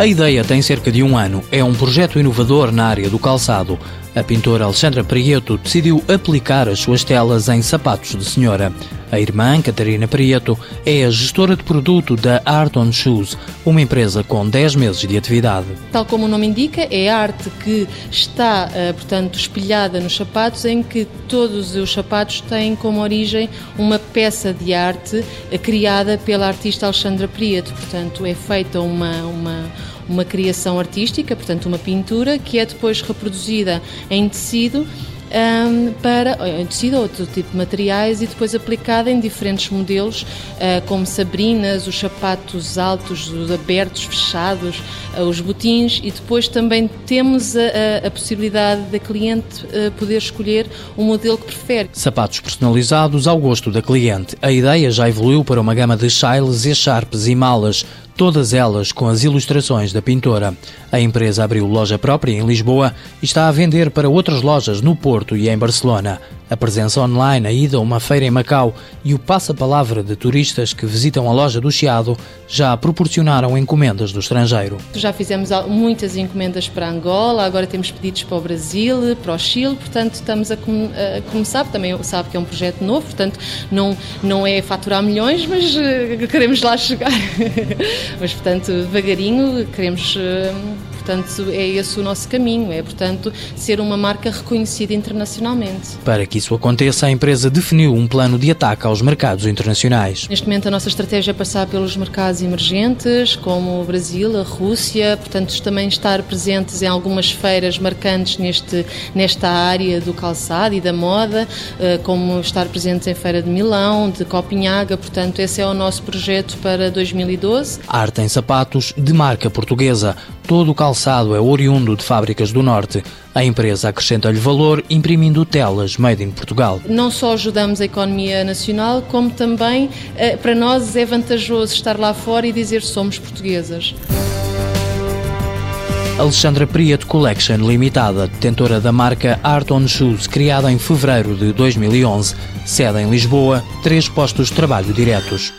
A ideia tem cerca de um ano. É um projeto inovador na área do calçado. A pintora Alexandra Prieto decidiu aplicar as suas telas em sapatos de senhora. A irmã, Catarina Prieto, é a gestora de produto da Art on Shoes, uma empresa com 10 meses de atividade. Tal como o nome indica, é arte que está, eh, portanto, espelhada nos sapatos, em que todos os sapatos têm como origem uma peça de arte eh, criada pela artista Alexandra Prieto. Portanto, é feita uma, uma uma criação artística, portanto, uma pintura que é depois reproduzida em tecido um, para em tecido ou outro tipo de materiais e depois aplicada em diferentes modelos, uh, como sabrinas, os sapatos altos, os abertos, fechados, uh, os botins e depois também temos a, a, a possibilidade da cliente uh, poder escolher o modelo que prefere. Sapatos personalizados ao gosto da cliente. A ideia já evoluiu para uma gama de chiles, echarpes e malas todas elas com as ilustrações da pintora. A empresa abriu loja própria em Lisboa e está a vender para outras lojas no Porto e em Barcelona. A presença online, a ida a uma feira em Macau e o passa-palavra de turistas que visitam a loja do Chiado já proporcionaram encomendas do estrangeiro. Já fizemos muitas encomendas para Angola, agora temos pedidos para o Brasil, para o Chile, portanto estamos a, com, a começar, também sabe que é um projeto novo, portanto não, não é faturar milhões, mas uh, queremos lá chegar. mas portanto devagarinho queremos... Portanto, é esse o nosso caminho, é, portanto, ser uma marca reconhecida internacionalmente. Para que isso aconteça, a empresa definiu um plano de ataque aos mercados internacionais. Neste momento, a nossa estratégia é passar pelos mercados emergentes, como o Brasil, a Rússia, portanto, também estar presentes em algumas feiras marcantes neste, nesta área do calçado e da moda, eh, como estar presentes em Feira de Milão, de Copenhaga, portanto, esse é o nosso projeto para 2012. Arte em sapatos de marca portuguesa. Todo o calçado é oriundo de fábricas do Norte. A empresa acrescenta-lhe valor imprimindo telas made in Portugal. Não só ajudamos a economia nacional, como também eh, para nós é vantajoso estar lá fora e dizer somos portuguesas. Alexandra Prieto Collection Limitada, detentora da marca Art on Shoes, criada em fevereiro de 2011. Sede em Lisboa, três postos de trabalho diretos.